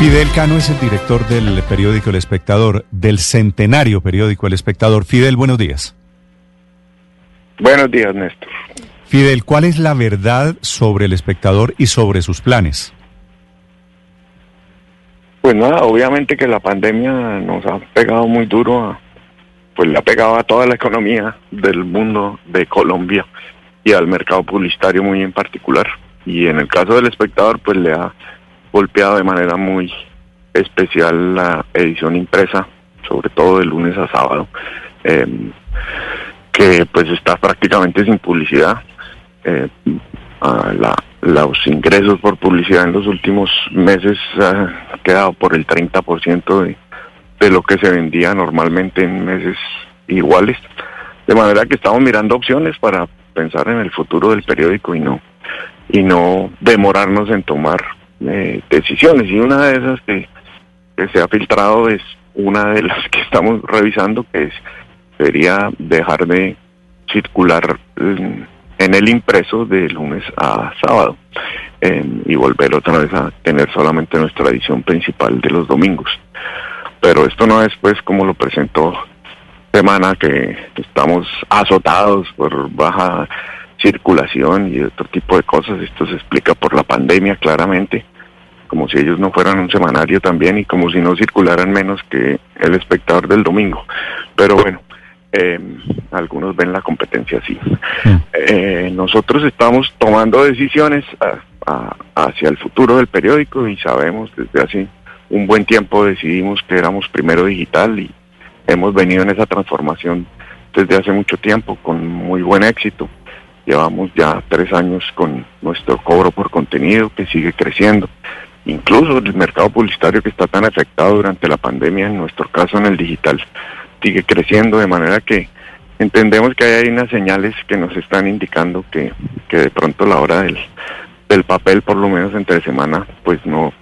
Fidel Cano es el director del periódico El Espectador, del centenario periódico El Espectador. Fidel, buenos días. Buenos días, Néstor. Fidel, ¿cuál es la verdad sobre El Espectador y sobre sus planes? Pues nada, obviamente que la pandemia nos ha pegado muy duro, a- pues le ha pegado a toda la economía del mundo de Colombia y al mercado publicitario muy en particular. Y en el caso del espectador, pues le ha golpeado de manera muy especial la edición impresa, sobre todo de lunes a sábado, em, que pues está prácticamente sin publicidad. Eh, a la- los ingresos por publicidad en los últimos meses han quedado por el 30% de, de lo que se vendía normalmente en meses iguales. De manera que estamos mirando opciones para pensar en el futuro del periódico y no y no demorarnos en tomar eh, decisiones. Y una de esas que, se ha filtrado es una de las que estamos revisando, que es sería dejar de circular mm, en el impreso de lunes a sábado eh, y volver otra vez a tener solamente nuestra edición principal de los domingos. Pero esto no es pues como lo presentó Semana, que estamos azotados por baja circulación y otro tipo de cosas. Esto se explica por la pandemia claramente, como si ellos no fueran un semanario también y como si no circularan menos que el espectador del domingo. Pero bueno, eh, algunos ven la competencia así. Eh, nosotros estamos tomando decisiones a- a- hacia el futuro del periódico y sabemos desde hace un buen tiempo decidimos que éramos primero digital y hemos venido en esa transformación desde hace mucho tiempo con muy buen éxito. Llevamos ya tres años con nuestro cobro por contenido que sigue creciendo. Incluso el mercado publicitario que está tan afectado durante la pandemia, en nuestro caso en el digital, sigue creciendo de manera que entendemos que hay unas señales que nos están indicando que, que de pronto la hora del, del papel, por lo menos entre semana, pues no,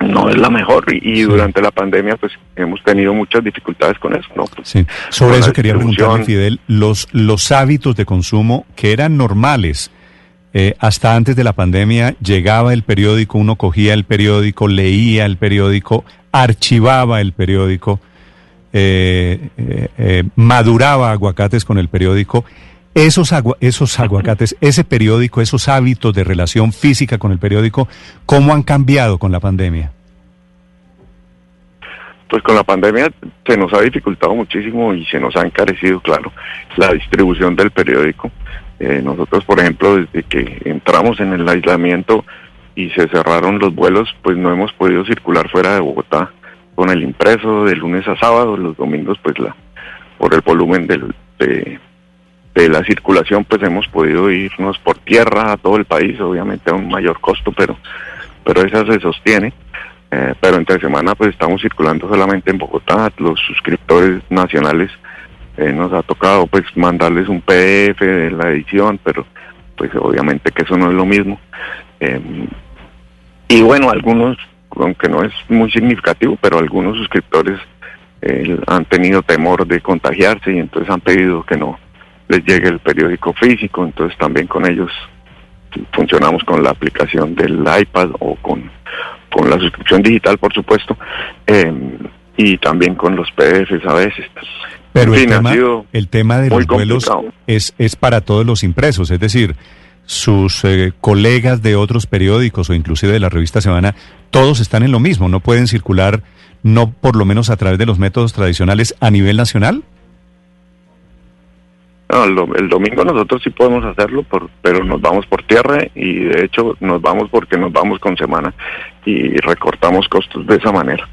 no es la mejor y, y durante la pandemia pues hemos tenido muchas dificultades con eso, ¿no? Pues, Sí. Sobre eso quería preguntarle. Fidel, los, los hábitos de consumo que eran normales eh, hasta antes de la pandemia, llegaba el periódico, uno cogía el periódico, leía el periódico, archivaba el periódico, eh, eh, maduraba aguacates con el periódico. Esos, agua- esos aguacates, ese periódico, esos hábitos de relación física con el periódico, ¿cómo han cambiado con la pandemia? Pues con la pandemia se nos ha dificultado muchísimo y se nos ha encarecido, claro, la distribución del periódico. Eh, nosotros, por ejemplo, desde que entramos en el aislamiento y se cerraron los vuelos, pues no hemos podido circular fuera de Bogotá con el impreso de lunes a sábado, los domingos, pues la por el volumen de, de la circulación, pues hemos podido irnos por tierra a todo el país, obviamente a un mayor costo, pero pero esa se sostiene. Eh, pero entre semana pues estamos circulando solamente en Bogotá, los suscriptores nacionales eh, nos ha tocado pues mandarles un PDF de la edición, pero pues obviamente que eso no es lo mismo. Eh, y bueno, algunos, aunque no es muy significativo, pero algunos suscriptores eh, han tenido temor de contagiarse y entonces han pedido que no les llegue el periódico físico, entonces también con ellos funcionamos con la aplicación del iPad o con, con la suscripción digital, por supuesto, eh, y también con los PDFs a veces. Pero el, tema, el tema de los vuelos complicado. es, es para todos los impresos, es decir, sus eh, colegas de otros periódicos o inclusive de la revista Semana, todos están en lo mismo, no pueden circular, no por lo menos a través de los métodos tradicionales a nivel nacional. No, el, do- el domingo nosotros sí podemos hacerlo, por, pero nos vamos por tierra y de hecho nos vamos porque nos vamos con semana y recortamos costos de esa manera.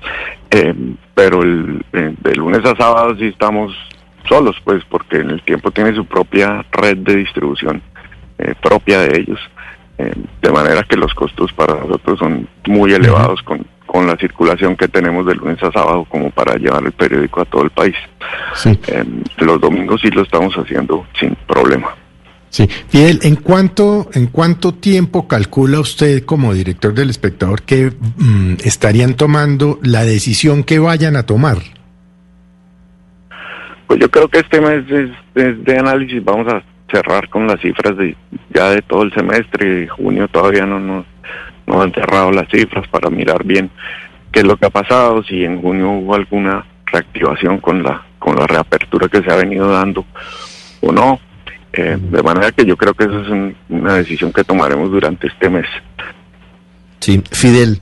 Eh, pero el, eh, de lunes a sábado sí estamos solos, pues porque en el tiempo tiene su propia red de distribución eh, propia de ellos. Eh, de manera que los costos para nosotros son muy elevados con, con la circulación que tenemos de lunes a sábado como para llevar el periódico a todo el país. Sí. Eh, los domingos sí lo estamos haciendo sin problema. Sí, Fidel, ¿en cuánto, ¿en cuánto tiempo calcula usted como director del espectador que mm, estarían tomando la decisión que vayan a tomar? Pues yo creo que este mes es, es de análisis. Vamos a cerrar con las cifras de ya de todo el semestre. Junio todavía no nos no han cerrado las cifras para mirar bien qué es lo que ha pasado, si en junio hubo alguna reactivación con la con la reapertura que se ha venido dando o no. Eh, de manera que yo creo que esa es un- una decisión que tomaremos durante este mes. Sí, Fidel,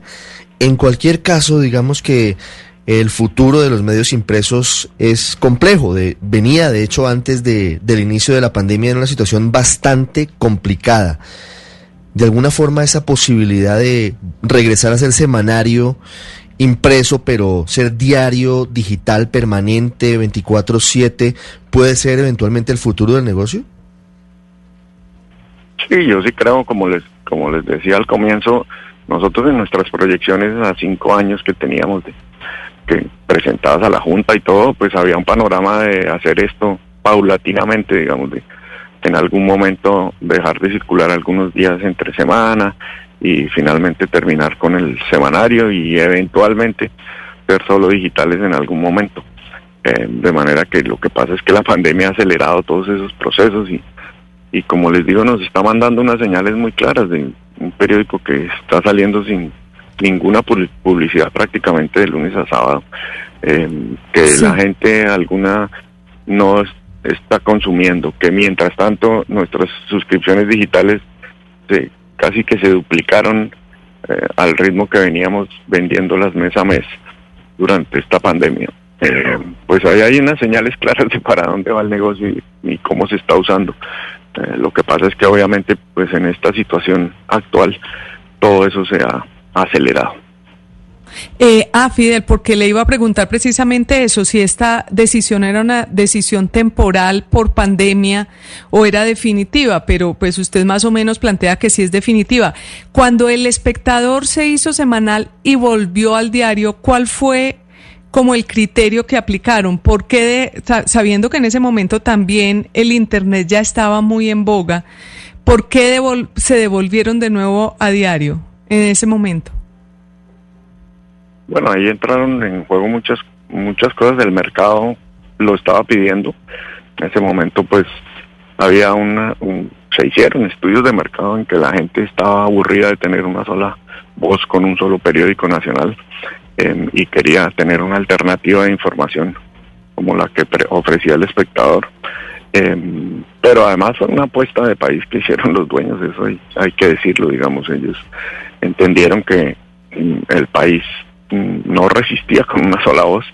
en cualquier caso, digamos que el futuro de los medios impresos es complejo. De, venía, de hecho, antes de, del inicio de la pandemia en una situación bastante complicada. De alguna forma, esa posibilidad de regresar a ser semanario impreso, pero ser diario, digital, permanente, 24/7, puede ser eventualmente el futuro del negocio. Sí, yo sí creo, como les como les decía al comienzo, nosotros en nuestras proyecciones a cinco años que teníamos que presentadas a la Junta y todo, pues había un panorama de hacer esto paulatinamente, digamos, de en algún momento dejar de circular algunos días entre semana y finalmente terminar con el semanario y eventualmente ser solo digitales en algún momento. Eh, de manera que lo que pasa es que la pandemia ha acelerado todos esos procesos y, y como les digo, nos está mandando unas señales muy claras de un periódico que está saliendo sin ninguna pu- publicidad prácticamente de lunes a sábado, eh, que Sí. la gente alguna no es- está consumiendo, que mientras tanto nuestras suscripciones digitales se- casi que se duplicaron eh, al ritmo que veníamos vendiéndolas mes a mes durante esta pandemia. Eh, pues ahí hay unas señales claras de para dónde va el negocio y, y cómo se está usando. Eh, lo que pasa es que obviamente pues en esta situación actual todo eso se ha acelerado. Eh, ah, Fidel, porque le iba a preguntar precisamente eso, si esta decisión era una decisión temporal por pandemia o era definitiva, pero pues usted más o menos plantea que sí es definitiva. Cuando el espectador se hizo semanal y volvió al diario, ¿cuál fue como el criterio que aplicaron? ¿Por qué, de- sa- sabiendo que en ese momento también el Internet ya estaba muy en boga, ¿por qué devol- se devolvieron de nuevo a diario en ese momento? Bueno, ahí entraron en juego muchas muchas cosas del mercado, lo estaba pidiendo. En ese momento, pues, había una, un- se hicieron estudios de mercado en que la gente estaba aburrida de tener una sola voz con un solo periódico nacional eh, y quería tener una alternativa de información como la que ofrecía el espectador. Eh, pero además fue una apuesta de país que hicieron los dueños, eso hay, que decirlo, digamos, ellos entendieron que mm, el país mm, no resistía con una sola voz,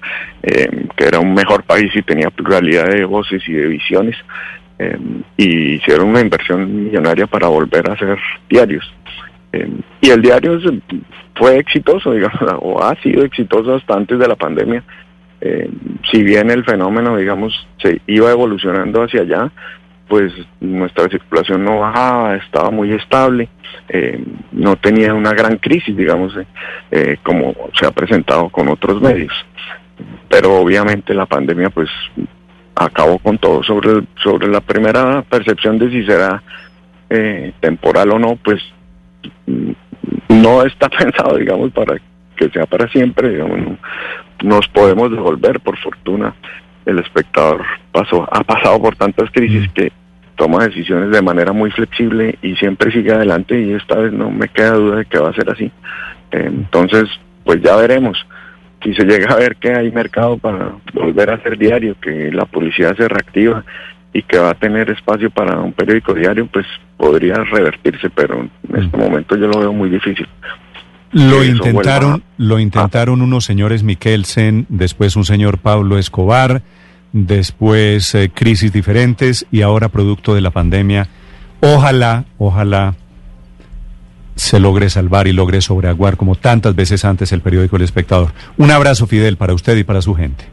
eh, que era un mejor país y tenía pluralidad de voces y de visiones, y hicieron una inversión millonaria para volver a hacer diarios. Eh, y el diario fue exitoso, digamos, o ha sido exitoso hasta antes de la pandemia. Eh, si bien el fenómeno, digamos, se iba evolucionando hacia allá, pues nuestra circulación no bajaba, estaba muy estable, eh, no tenía una gran crisis, digamos, eh, eh, como se ha presentado con otros medios. Pero obviamente la pandemia, pues, acabó con todo. Sobre, sobre la primera percepción de si será eh, temporal o no, pues no está pensado, digamos, para que sea para siempre, digamos, no- nos podemos devolver, por fortuna, el espectador pasó, ha pasado por tantas crisis que toma decisiones de manera muy flexible y siempre sigue adelante y esta vez no me queda duda de que va a ser así. Entonces, pues ya veremos. Si se llega a ver que hay mercado para volver a hacer diario, que la publicidad se reactiva y que va a tener espacio para un periódico diario, pues podría revertirse, pero en este momento yo lo veo muy difícil. Lo intentaron, lo intentaron unos señores Mikkelsen, después un señor Pablo Escobar, después eh, crisis diferentes y ahora producto de la pandemia. Ojalá, ojalá se logre salvar y logre sobreaguar como tantas veces antes el periódico El Espectador. Un abrazo Fidel para usted y para su gente.